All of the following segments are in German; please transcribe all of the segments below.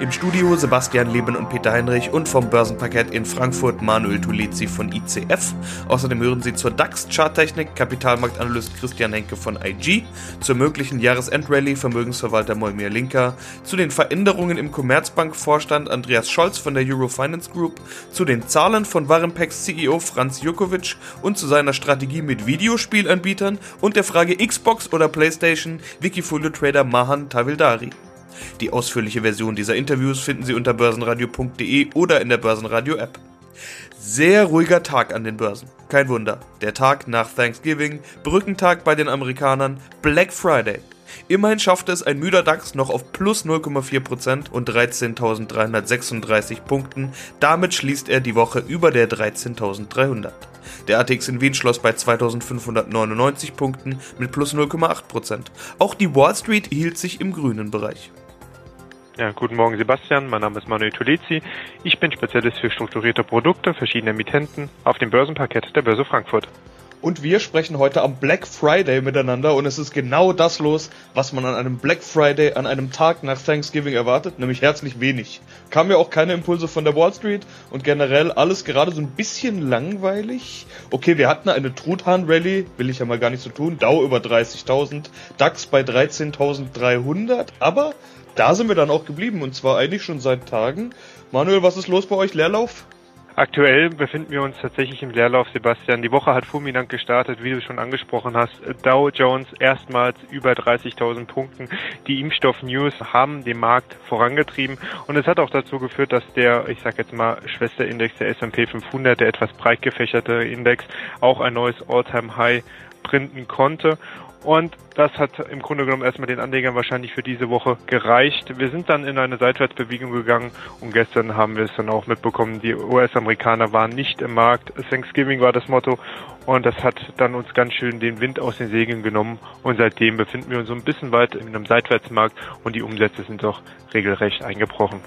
Im Studio Sebastian Leben und Peter Heinrich und vom Börsenparkett in Frankfurt Manuel Tulezi von ICF. Außerdem hören Sie zur DAX-Charttechnik Kapitalmarktanalyst Christian Henke von IG, zur möglichen Jahresendrallye Vermögensverwalter Moimir Linker, zu den Veränderungen im Commerzbank-Vorstand Andreas Scholz von der Eurofinance Group, zu den Zahlen von Warenpex CEO Franz Jukovic und zu seiner Strategie mit Videospielanbietern und der Frage Xbox oder Playstation Wikifolio Trader Mahan Tavildari. Die ausführliche Version dieser Interviews finden Sie unter börsenradio.de oder in der Börsenradio-App. Sehr ruhiger Tag an den Börsen. Kein Wunder. Der Tag nach Thanksgiving, Brückentag bei den Amerikanern, Black Friday. Immerhin schaffte es ein müder DAX noch auf plus 0,4% und 13.336 Punkten. Damit schließt er die Woche über der 13.300. Der ATX in Wien schloss bei 2.599 Punkten mit plus 0,8%. Auch die Wall Street hielt sich im grünen Bereich. Ja, guten Morgen Sebastian, mein Name ist Manuel Tulezi. Ich bin Spezialist für strukturierte Produkte verschiedener Emittenten auf dem Börsenparkett der Börse Frankfurt. Und wir sprechen heute am Black Friday miteinander und es ist genau das los, was man an einem Black Friday, an einem Tag nach Thanksgiving erwartet, nämlich herzlich wenig. Kamen ja auch keine Impulse von der Wall Street und generell alles gerade so ein bisschen langweilig. Okay, wir hatten eine Truthahn-Rally, will ich ja mal gar nicht so tun, Dow über 30.000, DAX bei 13.300, aber da sind wir dann auch geblieben und zwar eigentlich schon seit Tagen. Manuel, was ist los bei euch? Leerlauf? Aktuell befinden wir uns tatsächlich im Leerlauf, Sebastian. Die Woche hat fulminant gestartet, wie du schon angesprochen hast. Dow Jones erstmals über 30.000 Punkten. Die Impfstoff-News haben den Markt vorangetrieben und es hat auch dazu geführt, dass der, ich sag jetzt mal, Schwesterindex der S&P 500, der etwas breit gefächerte Index, auch ein neues All-Time-High printen konnte. Und das hat im Grunde genommen erstmal den Anlegern wahrscheinlich für diese Woche gereicht. Wir sind dann in eine Seitwärtsbewegung gegangen und gestern haben wir es dann auch mitbekommen, die US-Amerikaner waren nicht im Markt. Thanksgiving war das Motto und das hat dann uns ganz schön den Wind aus den Segeln genommen und seitdem befinden wir uns so ein bisschen weit in einem Seitwärtsmarkt und die Umsätze sind doch regelrecht eingebrochen.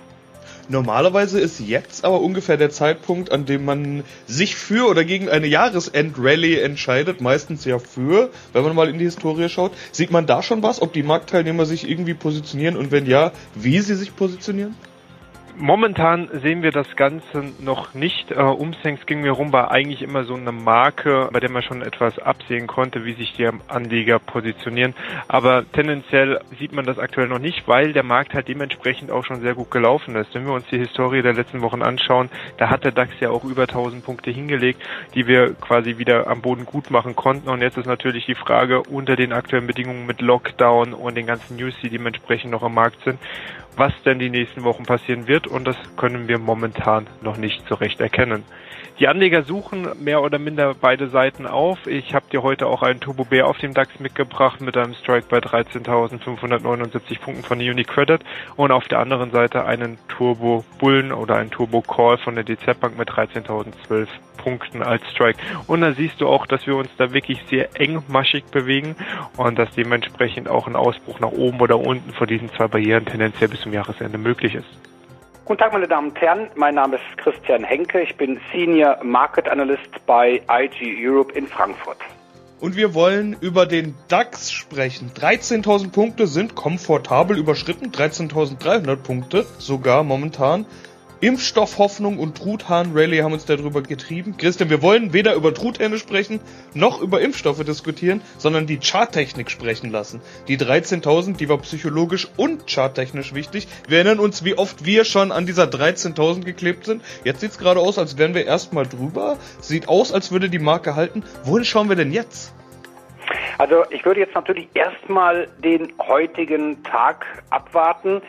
Normalerweise ist jetzt aber ungefähr der Zeitpunkt, an dem man sich für oder gegen eine Jahresendrallye entscheidet, meistens ja für, wenn man mal in die Historie schaut. Sieht man da schon was, ob die Marktteilnehmer sich irgendwie positionieren und wenn ja, wie sie sich positionieren? Momentan sehen wir das Ganze noch nicht. Äh, um ging mir rum war eigentlich immer so eine Marke, bei der man schon etwas absehen konnte, wie sich die Anleger positionieren. Aber tendenziell sieht man das aktuell noch nicht, weil der Markt halt dementsprechend auch schon sehr gut gelaufen ist. Wenn wir uns die Historie der letzten Wochen anschauen, da hat der DAX ja auch über 1000 Punkte hingelegt, die wir quasi wieder am Boden gut machen konnten. Und jetzt ist natürlich die Frage unter den aktuellen Bedingungen mit Lockdown und den ganzen News, die dementsprechend noch am Markt sind, was denn die nächsten Wochen passieren wird und das können wir momentan noch nicht so recht erkennen. Die Anleger suchen mehr oder minder beide Seiten auf. Ich habe dir heute auch einen Turbo Bär auf dem DAX mitgebracht mit einem Strike bei 13.579 Punkten von UniCredit und auf der anderen Seite einen Turbo Bullen oder einen Turbo Call von der DZ Bank mit 13.012 Punkten als Strike. Und da siehst du auch, dass wir uns da wirklich sehr engmaschig bewegen und dass dementsprechend auch ein Ausbruch nach oben oder unten vor diesen zwei Barrieren tendenziell bis zum Jahresende möglich ist. Guten Tag, meine Damen und Herren. Mein Name ist Christian Henke. Ich bin Senior Market Analyst bei IG Europe in Frankfurt. Und wir wollen über den DAX sprechen. 13.000 Punkte sind komfortabel überschritten. 13.300 Punkte sogar momentan. Impfstoffhoffnung und Truthahn-Rallye haben uns darüber getrieben. Christian, wir wollen weder über Truthähne sprechen, noch über Impfstoffe diskutieren, sondern die Charttechnik sprechen lassen. Die 13.000, die war psychologisch und charttechnisch wichtig. Wir erinnern uns, wie oft wir schon an dieser 13.000 geklebt sind. Jetzt sieht's gerade aus, als wären wir erstmal drüber. Sieht aus, als würde die Marke halten. Wohin schauen wir denn jetzt? Also ich würde jetzt natürlich erstmal den heutigen Tag abwarten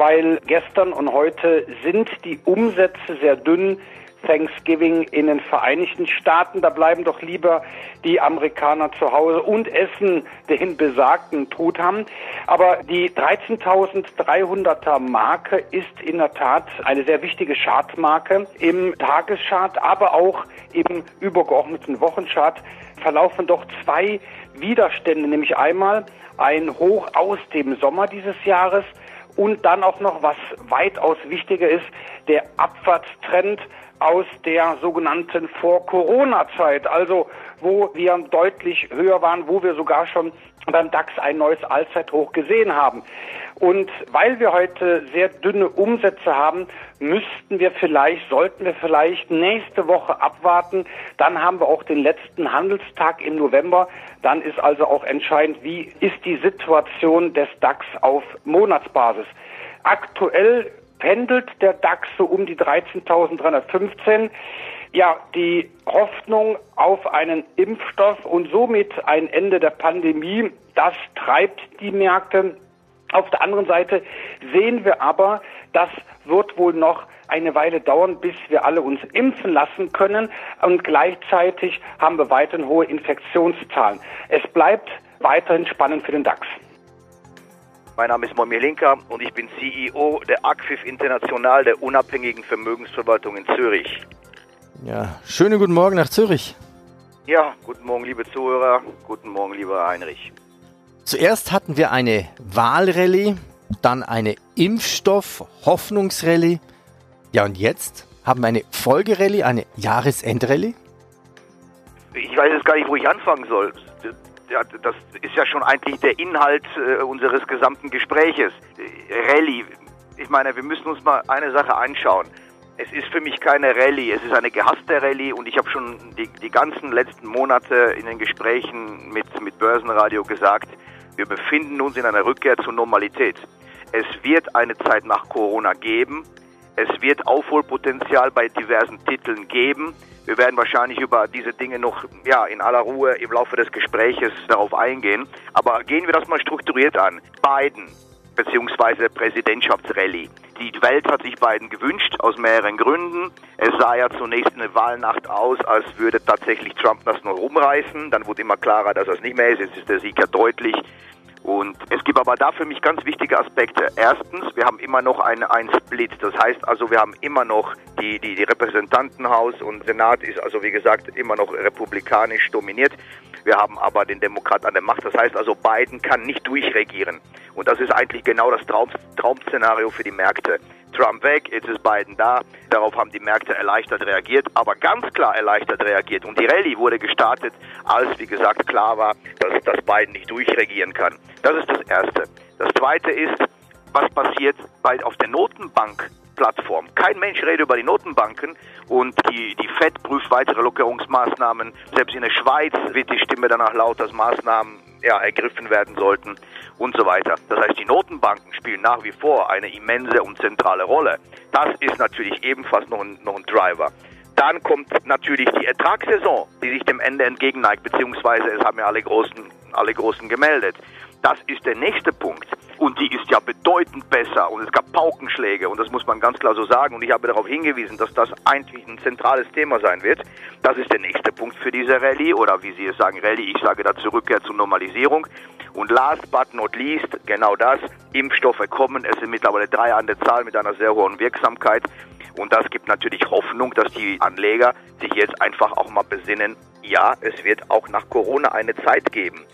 weil gestern und heute sind die Umsätze sehr dünn. Thanksgiving in den Vereinigten Staaten. Da bleiben doch lieber die Amerikaner zu Hause und essen den besagten Truthahn. Aber die 13.300er Marke ist in der Tat eine sehr wichtige Chartmarke. Im Tageschart, aber auch im übergeordneten Wochenchart verlaufen doch zwei Widerstände, nämlich einmal ein Hoch aus dem Sommer dieses Jahres und dann auch noch, was weitaus wichtiger ist, der Abwärtstrend aus der sogenannten Vor-Corona-Zeit, also wo wir deutlich höher waren, wo wir sogar schon beim DAX ein neues Allzeithoch gesehen haben. Und weil wir heute sehr dünne Umsätze haben, müssten wir vielleicht, sollten wir vielleicht nächste Woche abwarten. Dann haben wir auch den letzten Handelstag im November. Dann ist also auch entscheidend, wie ist die Situation des DAX auf Monatsbasis. Aktuell pendelt der DAX so um die 13.315. Ja, die Hoffnung auf einen Impfstoff und somit ein Ende der Pandemie, das treibt die Märkte. Auf der anderen Seite sehen wir aber, das wird wohl noch eine Weile dauern, bis wir alle uns impfen lassen können. Und gleichzeitig haben wir weiterhin hohe Infektionszahlen. Es bleibt weiterhin spannend für den DAX. Mein Name ist Momir Linker und ich bin CEO der ACFIF International der unabhängigen Vermögensverwaltung in Zürich. Ja, schönen guten Morgen nach Zürich. Ja, guten Morgen, liebe Zuhörer. Guten Morgen, lieber Heinrich. Zuerst hatten wir eine Wahlrallye, dann eine Impfstoff-Hoffnungsrallye. Ja, und jetzt haben wir eine Folgerallye, eine Jahresendrallye. Ich weiß jetzt gar nicht, wo ich anfangen soll. Das ist ja schon eigentlich der Inhalt äh, unseres gesamten Gespräches. Rallye. Ich meine, wir müssen uns mal eine Sache anschauen. Es ist für mich keine Rallye, es ist eine gehasste Rallye und ich habe schon die, die ganzen letzten Monate in den Gesprächen mit, mit Börsenradio gesagt, wir befinden uns in einer Rückkehr zur Normalität. Es wird eine Zeit nach Corona geben. Es wird Aufholpotenzial bei diversen Titeln geben. Wir werden wahrscheinlich über diese Dinge noch ja, in aller Ruhe im Laufe des Gespräches darauf eingehen. Aber gehen wir das mal strukturiert an. Biden bzw. Präsidentschaftsrallye. Die Welt hat sich Biden gewünscht, aus mehreren Gründen. Es sah ja zunächst eine Wahlnacht aus, als würde tatsächlich Trump das nur rumreißen. Dann wurde immer klarer, dass das nicht mehr ist. Jetzt ist der Sieg ja deutlich. Und es gibt aber da für mich ganz wichtige Aspekte. Erstens, wir haben immer noch einen, einen Split. Das heißt also, wir haben immer noch die, die, die Repräsentantenhaus und Senat ist also, wie gesagt, immer noch republikanisch dominiert. Wir haben aber den Demokrat an der Macht. Das heißt also, Biden kann nicht durchregieren. Und das ist eigentlich genau das Traum, Traum-Szenario für die Märkte. Trump weg, jetzt ist Biden da. Darauf haben die Märkte erleichtert reagiert, aber ganz klar erleichtert reagiert. Und die Rallye wurde gestartet, als, wie gesagt, klar war, dass, dass Biden nicht durchregieren kann. Das ist das Erste. Das Zweite ist, was passiert bei, auf der Notenbank-Plattform. Kein Mensch redet über die Notenbanken und die, die FED prüft weitere Lockerungsmaßnahmen. Selbst in der Schweiz wird die Stimme danach laut, dass Maßnahmen ja, ergriffen werden sollten und so weiter. Das heißt, die Notenbanken spielen nach wie vor eine immense und zentrale Rolle. Das ist natürlich ebenfalls noch ein, noch ein Driver. Dann kommt natürlich die Ertragssaison, die sich dem Ende entgegenneigt, beziehungsweise es haben ja alle Großen, alle Großen gemeldet. Das ist der nächste Punkt. Und die ist ja bedeutend besser. Und es gab Paukenschläge. Und das muss man ganz klar so sagen. Und ich habe darauf hingewiesen, dass das eigentlich ein zentrales Thema sein wird. Das ist der nächste Punkt für diese Rallye. Oder wie Sie es sagen, Rallye. Ich sage da Rückkehr zur Normalisierung. Und last but not least, genau das. Impfstoffe kommen. Es sind mittlerweile drei an der Zahl mit einer sehr hohen Wirksamkeit. Und das gibt natürlich Hoffnung, dass die Anleger sich jetzt einfach auch mal besinnen, ja, es wird auch nach Corona eine Zeit geben.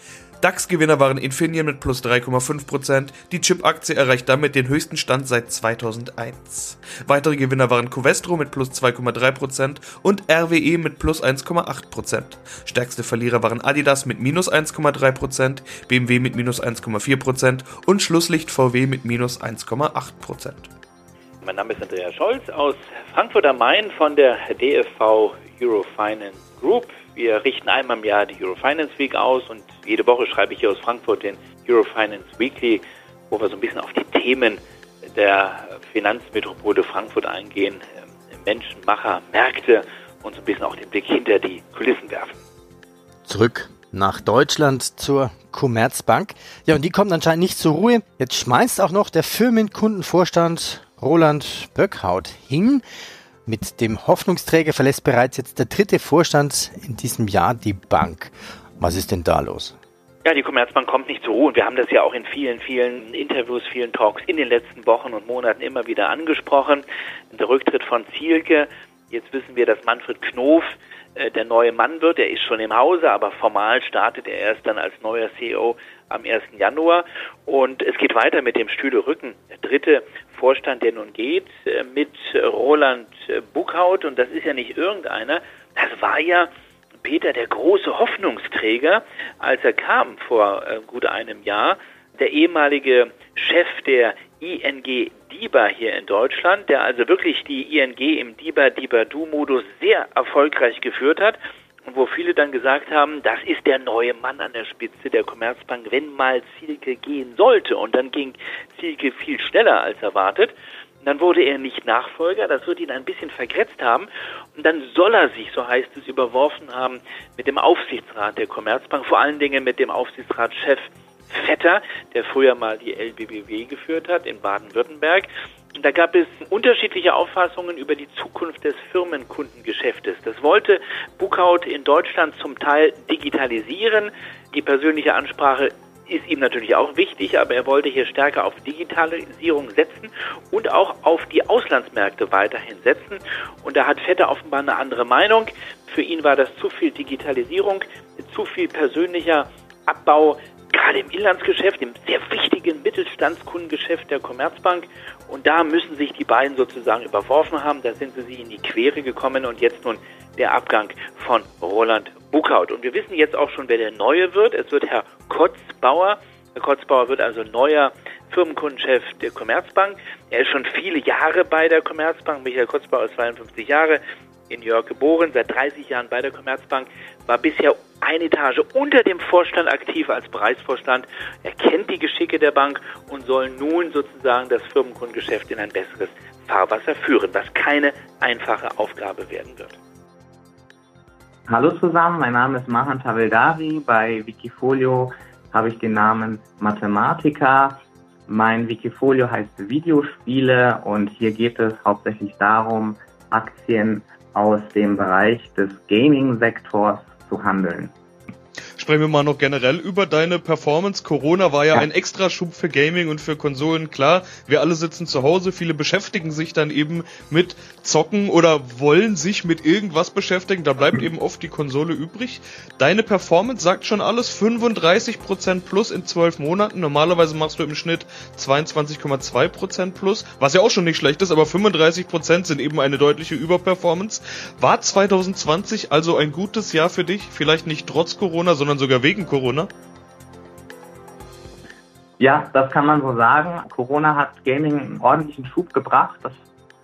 DAX-Gewinner waren Infineon mit plus 3,5%, die Chip-Aktie erreicht damit den höchsten Stand seit 2001. Weitere Gewinner waren Covestro mit plus 2,3% und RWE mit plus 1,8%. Stärkste Verlierer waren Adidas mit minus 1,3%, BMW mit minus 1,4% und Schlusslicht VW mit minus 1,8%. Mein Name ist Andreas Scholz aus Frankfurt am Main von der DFV Eurofinance Group. Wir richten einmal im Jahr die Eurofinance Week aus und jede Woche schreibe ich hier aus Frankfurt den Eurofinance Weekly, wo wir so ein bisschen auf die Themen der Finanzmetropole Frankfurt eingehen, ähm, Menschen, Macher, Märkte und so ein bisschen auch den Blick hinter die Kulissen werfen. Zurück nach Deutschland zur Commerzbank. Ja, und die kommt anscheinend nicht zur Ruhe. Jetzt schmeißt auch noch der Firmenkundenvorstand Roland Böckhaut hin. Mit dem Hoffnungsträger verlässt bereits jetzt der dritte Vorstand in diesem Jahr die Bank. Was ist denn da los? Ja, die Commerzbank kommt nicht zur Ruhe wir haben das ja auch in vielen, vielen Interviews, vielen Talks in den letzten Wochen und Monaten immer wieder angesprochen. Der Rücktritt von Zielke, jetzt wissen wir, dass Manfred Knof äh, der neue Mann wird. Er ist schon im Hause, aber formal startet er erst dann als neuer CEO am 1. Januar. Und es geht weiter mit dem Stühle Rücken. Der dritte Vorstand, der nun geht, äh, mit Roland Buckhaut. Und das ist ja nicht irgendeiner. Das war ja Peter der große Hoffnungsträger, als er kam vor äh, gut einem Jahr. Der ehemalige Chef der ING DIBA hier in Deutschland, der also wirklich die ING im DIBA-DIBA-Du-Modus sehr erfolgreich geführt hat und wo viele dann gesagt haben, das ist der neue Mann an der Spitze der Commerzbank, wenn mal Zielke gehen sollte. Und dann ging Zielke viel schneller als erwartet. dann wurde er nicht Nachfolger, das wird ihn ein bisschen vergrätzt haben. Und dann soll er sich, so heißt es, überworfen haben mit dem Aufsichtsrat der Commerzbank, vor allen Dingen mit dem Aufsichtsratschef Vetter, der früher mal die LBBW geführt hat in Baden-Württemberg. Da gab es unterschiedliche Auffassungen über die Zukunft des Firmenkundengeschäftes. Das wollte Buchhaut in Deutschland zum Teil digitalisieren. Die persönliche Ansprache ist ihm natürlich auch wichtig, aber er wollte hier stärker auf Digitalisierung setzen und auch auf die Auslandsmärkte weiterhin setzen. Und da hat Vetter offenbar eine andere Meinung. Für ihn war das zu viel Digitalisierung, zu viel persönlicher Abbau gerade im Inlandsgeschäft, im sehr wichtigen Mittelstandskundengeschäft der Commerzbank. Und da müssen sich die beiden sozusagen überworfen haben. Da sind sie sich in die Quere gekommen und jetzt nun der Abgang von Roland Buckhaut. Und wir wissen jetzt auch schon, wer der Neue wird. Es wird Herr Kotzbauer. Herr Kotzbauer wird also neuer Firmenkundenchef der Commerzbank. Er ist schon viele Jahre bei der Commerzbank. Michael Kotzbauer ist 52 Jahre in New York geboren, seit 30 Jahren bei der Commerzbank, war bisher eine Etage unter dem Vorstand aktiv als Bereichsvorstand. Er kennt die Geschicke der Bank und soll nun sozusagen das Firmenkundengeschäft in ein besseres Fahrwasser führen, was keine einfache Aufgabe werden wird. Hallo zusammen, mein Name ist Mahan Taveldari. Bei Wikifolio habe ich den Namen Mathematiker. Mein Wikifolio heißt Videospiele und hier geht es hauptsächlich darum, Aktien aus dem Bereich des Gaming-Sektors zu handeln. Sprechen wir mal noch generell über deine Performance. Corona war ja, ja, ein Extraschub für Gaming und für Konsolen. Klar, wir alle sitzen zu Hause, viele beschäftigen sich dann eben mit Zocken oder wollen sich mit irgendwas beschäftigen. Da bleibt eben oft die Konsole übrig. Deine Performance sagt schon alles, 35% plus in 12 Monaten. Normalerweise machst du im Schnitt 22,2% plus, was ja auch schon nicht schlecht ist, aber 35% sind eben eine deutliche Überperformance. War 2020 also ein gutes Jahr für dich? Vielleicht nicht trotz Corona, sondern sondern sogar wegen Corona? Ja, das kann man so sagen. Corona hat Gaming einen ordentlichen Schub gebracht. Das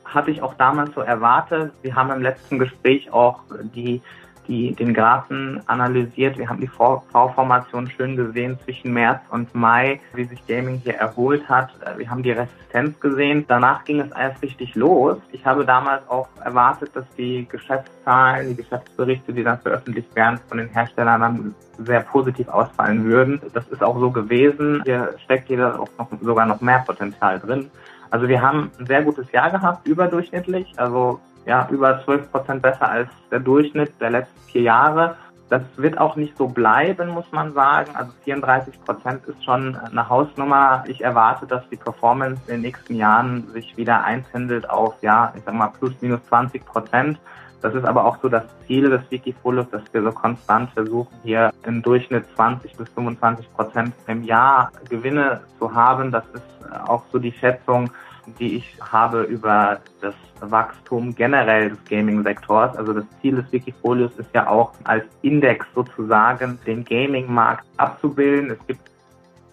hatte ich auch damals so erwartet. Wir haben im letzten Gespräch auch die die, den Graphen analysiert. Wir haben die V-Formation schön gesehen zwischen März und Mai, wie sich Gaming hier erholt hat. Wir haben die Resistenz gesehen. Danach ging es erst richtig los. Ich habe damals auch erwartet, dass die Geschäftszahlen, die Geschäftsberichte, die dann veröffentlicht werden von den Herstellern, dann sehr positiv ausfallen würden. Das ist auch so gewesen. Hier steckt jeder auch noch, sogar noch mehr Potenzial drin. Also wir haben ein sehr gutes Jahr gehabt, überdurchschnittlich. Also ja, über 12 Prozent besser als der Durchschnitt der letzten vier Jahre. Das wird auch nicht so bleiben, muss man sagen. Also 34 Prozent ist schon eine Hausnummer. Ich erwarte, dass die Performance in den nächsten Jahren sich wieder einpendelt auf, ja, ich sag mal, plus minus 20 Prozent. Das ist aber auch so das Ziel des Wikifolios, dass wir so konstant versuchen, hier im Durchschnitt 20 bis 25 Prozent im Jahr Gewinne zu haben. Das ist auch so die Schätzung, die ich habe über das Wachstum generell des Gaming-Sektors. Also das Ziel des Wikifolios ist ja auch als Index sozusagen den Gaming-Markt abzubilden. Es gibt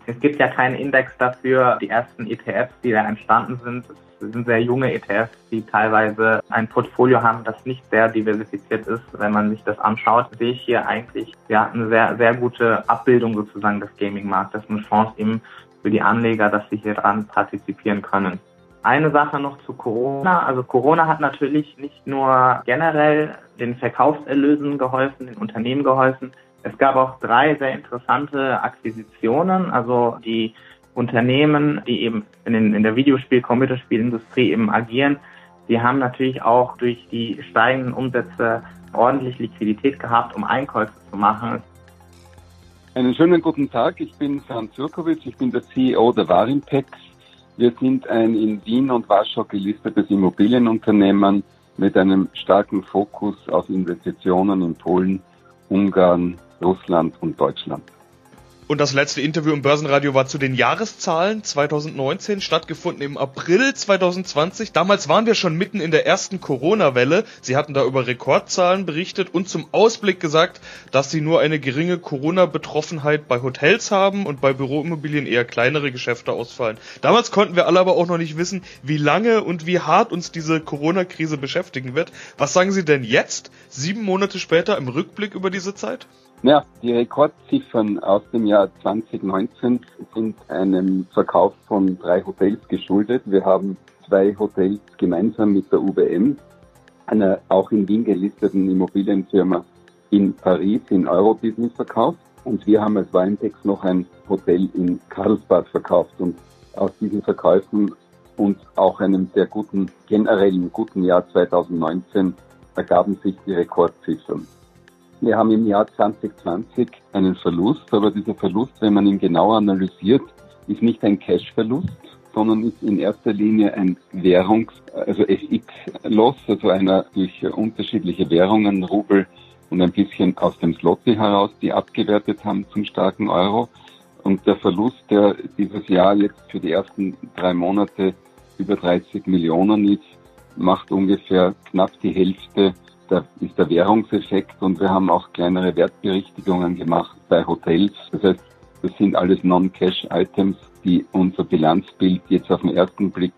es gibt ja keinen Index dafür. Die ersten ETFs, die da entstanden sind, sind sehr junge ETFs, die teilweise ein Portfolio haben, das nicht sehr diversifiziert ist. Wenn man sich das anschaut, sehe ich hier eigentlich ja, eine sehr, sehr gute Abbildung sozusagen des Gaming-Marktes, eine Chance eben für die Anleger, dass sie hier dran partizipieren können. Eine Sache noch zu Corona. Also Corona hat natürlich nicht nur generell den Verkaufserlösen geholfen, den Unternehmen geholfen. Es gab auch drei sehr interessante Akquisitionen. Also die Unternehmen, die eben in, den, in der Videospiel-, Computerspielindustrie eben agieren, die haben natürlich auch durch die steigenden Umsätze ordentlich Liquidität gehabt, um Einkäufe zu machen. Einen schönen guten Tag, ich bin Franz Jurkowitz, ich bin der CEO der Warimpex wir sind ein in Wien und Warschau gelistetes Immobilienunternehmen mit einem starken Fokus auf Investitionen in Polen, Ungarn, Russland und Deutschland. Und das letzte Interview im Börsenradio war zu den Jahreszahlen 2019, stattgefunden im April 2020. Damals waren wir schon mitten in der ersten Corona-Welle. Sie hatten da über Rekordzahlen berichtet und zum Ausblick gesagt, dass sie nur eine geringe Corona-Betroffenheit bei Hotels haben und bei Büroimmobilien eher kleinere Geschäfte ausfallen. Damals konnten wir alle aber auch noch nicht wissen, wie lange und wie hart uns diese Corona-Krise beschäftigen wird. Was sagen Sie denn jetzt, sieben Monate später, im Rückblick über diese Zeit? Ja, die Rekordziffern aus dem Jahr 2019 sind einem Verkauf von drei Hotels geschuldet. Wir haben zwei Hotels gemeinsam mit der UBM, einer auch in Wien gelisteten Immobilienfirma in Paris in Eurobusiness verkauft. Und wir haben als Weintex noch ein Hotel in Karlsbad verkauft. Und aus diesen Verkäufen und auch einem sehr guten, generellen guten Jahr 2019 ergaben sich die Rekordziffern. Wir haben im Jahr 2020 einen Verlust, aber dieser Verlust, wenn man ihn genau analysiert, ist nicht ein Cash-Verlust, sondern ist in erster Linie ein Währungs-, also FX-Loss, also einer durch unterschiedliche Währungen, Rubel und ein bisschen aus dem Slotty heraus, die abgewertet haben zum starken Euro. Und der Verlust, der dieses Jahr jetzt für die ersten drei Monate über 30 Millionen ist, macht ungefähr knapp die Hälfte der, ist der Währungseffekt und wir haben auch kleinere Wertberichtigungen gemacht bei Hotels. Das heißt, das sind alles Non-Cash-Items, die unser Bilanzbild jetzt auf den ersten Blick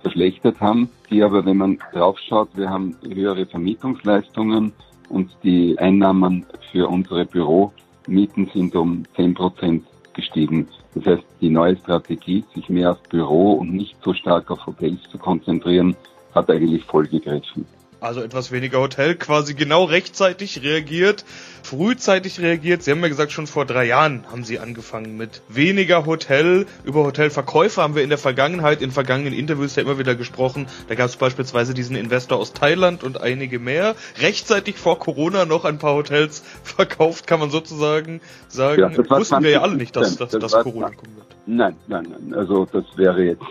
verschlechtert haben, die aber, wenn man draufschaut, wir haben höhere Vermietungsleistungen und die Einnahmen für unsere Büromieten sind um 10 Prozent gestiegen. Das heißt, die neue Strategie, sich mehr auf Büro und nicht so stark auf Hotels zu konzentrieren, hat eigentlich voll gegriffen also etwas weniger Hotel, quasi genau rechtzeitig reagiert, frühzeitig reagiert. Sie haben ja gesagt, schon vor drei Jahren haben Sie angefangen mit weniger Hotel. Über Hotelverkäufe haben wir in der Vergangenheit, in vergangenen Interviews ja immer wieder gesprochen. Da gab es beispielsweise diesen Investor aus Thailand und einige mehr. Rechtzeitig vor Corona noch ein paar Hotels verkauft, kann man sozusagen sagen. Ja, das Wussten wir ja alle nicht, dass, dass, das dass Corona kommen wird. Nein, nein, nein. Also das wäre jetzt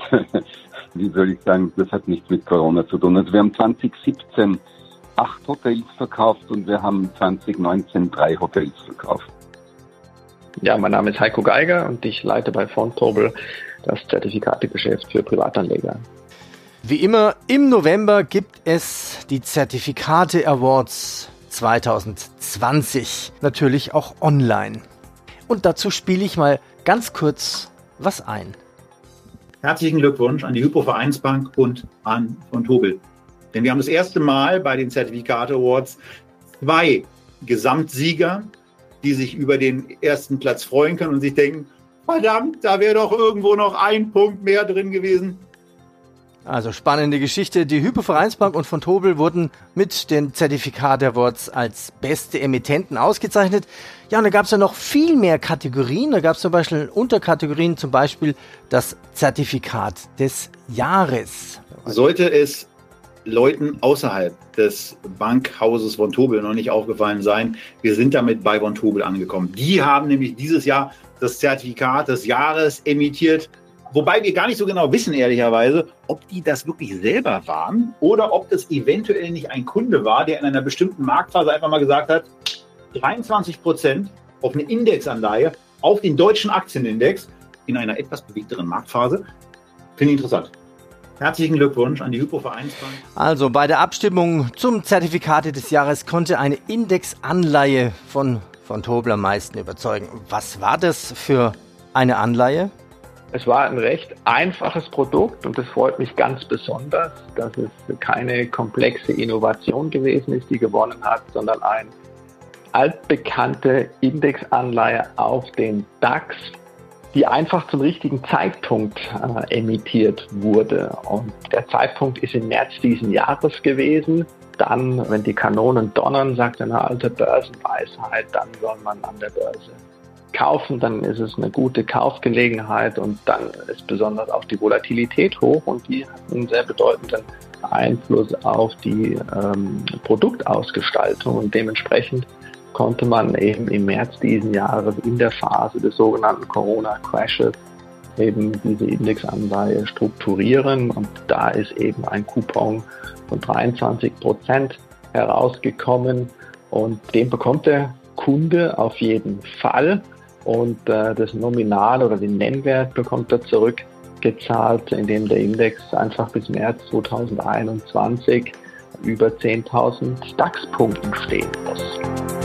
wie soll ich sagen, das hat nichts mit Corona zu tun. Also wir haben 2017 acht Hotels verkauft und wir haben 2019 drei Hotels verkauft. Ja, mein Name ist Heiko Geiger und ich leite bei Fontobel das Zertifikategeschäft für Privatanleger. Wie immer, im November gibt es die Zertifikate Awards 2020. Natürlich auch online. Und dazu spiele ich mal ganz kurz was ein. Herzlichen Glückwunsch an die Hypo Vereinsbank und an von Tobel. Denn wir haben das erste Mal bei den Zertifikate Awards zwei Gesamtsieger, die sich über den ersten Platz freuen können und sich denken, verdammt, da wäre doch irgendwo noch ein Punkt mehr drin gewesen. Also spannende Geschichte. Die Hypo Vereinsbank und von Tobel wurden mit den Zertifikat Awards als beste Emittenten ausgezeichnet. Ja, und da gab es ja noch viel mehr Kategorien. Da gab es zum Beispiel Unterkategorien, zum Beispiel das Zertifikat des Jahres. Sollte es Leuten außerhalb des Bankhauses von Tobel noch nicht aufgefallen sein, wir sind damit bei von Tobel angekommen. Die haben nämlich dieses Jahr das Zertifikat des Jahres emittiert Wobei wir gar nicht so genau wissen, ehrlicherweise, ob die das wirklich selber waren oder ob das eventuell nicht ein Kunde war, der in einer bestimmten Marktphase einfach mal gesagt hat, 23 Prozent auf eine Indexanleihe auf den deutschen Aktienindex in einer etwas bewegteren Marktphase. Finde ich interessant. Herzlichen Glückwunsch an die Hypo Vereinsbank. Also bei der Abstimmung zum Zertifikate des Jahres konnte eine Indexanleihe von, von Tobler meisten überzeugen. Was war das für eine Anleihe? Es war ein recht einfaches Produkt und es freut mich ganz besonders, dass es keine komplexe Innovation gewesen ist, die gewonnen hat, sondern ein altbekannte Indexanleihe auf den DAX, die einfach zum richtigen Zeitpunkt äh, emittiert wurde. Und der Zeitpunkt ist im März diesen Jahres gewesen. Dann, wenn die Kanonen donnern, sagt eine alte Börsenweisheit, dann soll man an der Börse kaufen, dann ist es eine gute Kaufgelegenheit und dann ist besonders auch die Volatilität hoch und die hat einen sehr bedeutenden Einfluss auf die ähm, Produktausgestaltung und dementsprechend konnte man eben im März diesen Jahres in der Phase des sogenannten Corona-Crashes eben diese Indexanleihe strukturieren. Und da ist eben ein Coupon von 23 Prozent herausgekommen. Und den bekommt der Kunde auf jeden Fall. Und äh, das Nominal oder den Nennwert bekommt er zurückgezahlt, indem der Index einfach bis März 2021 über 10.000 DAX-Punkten stehen muss.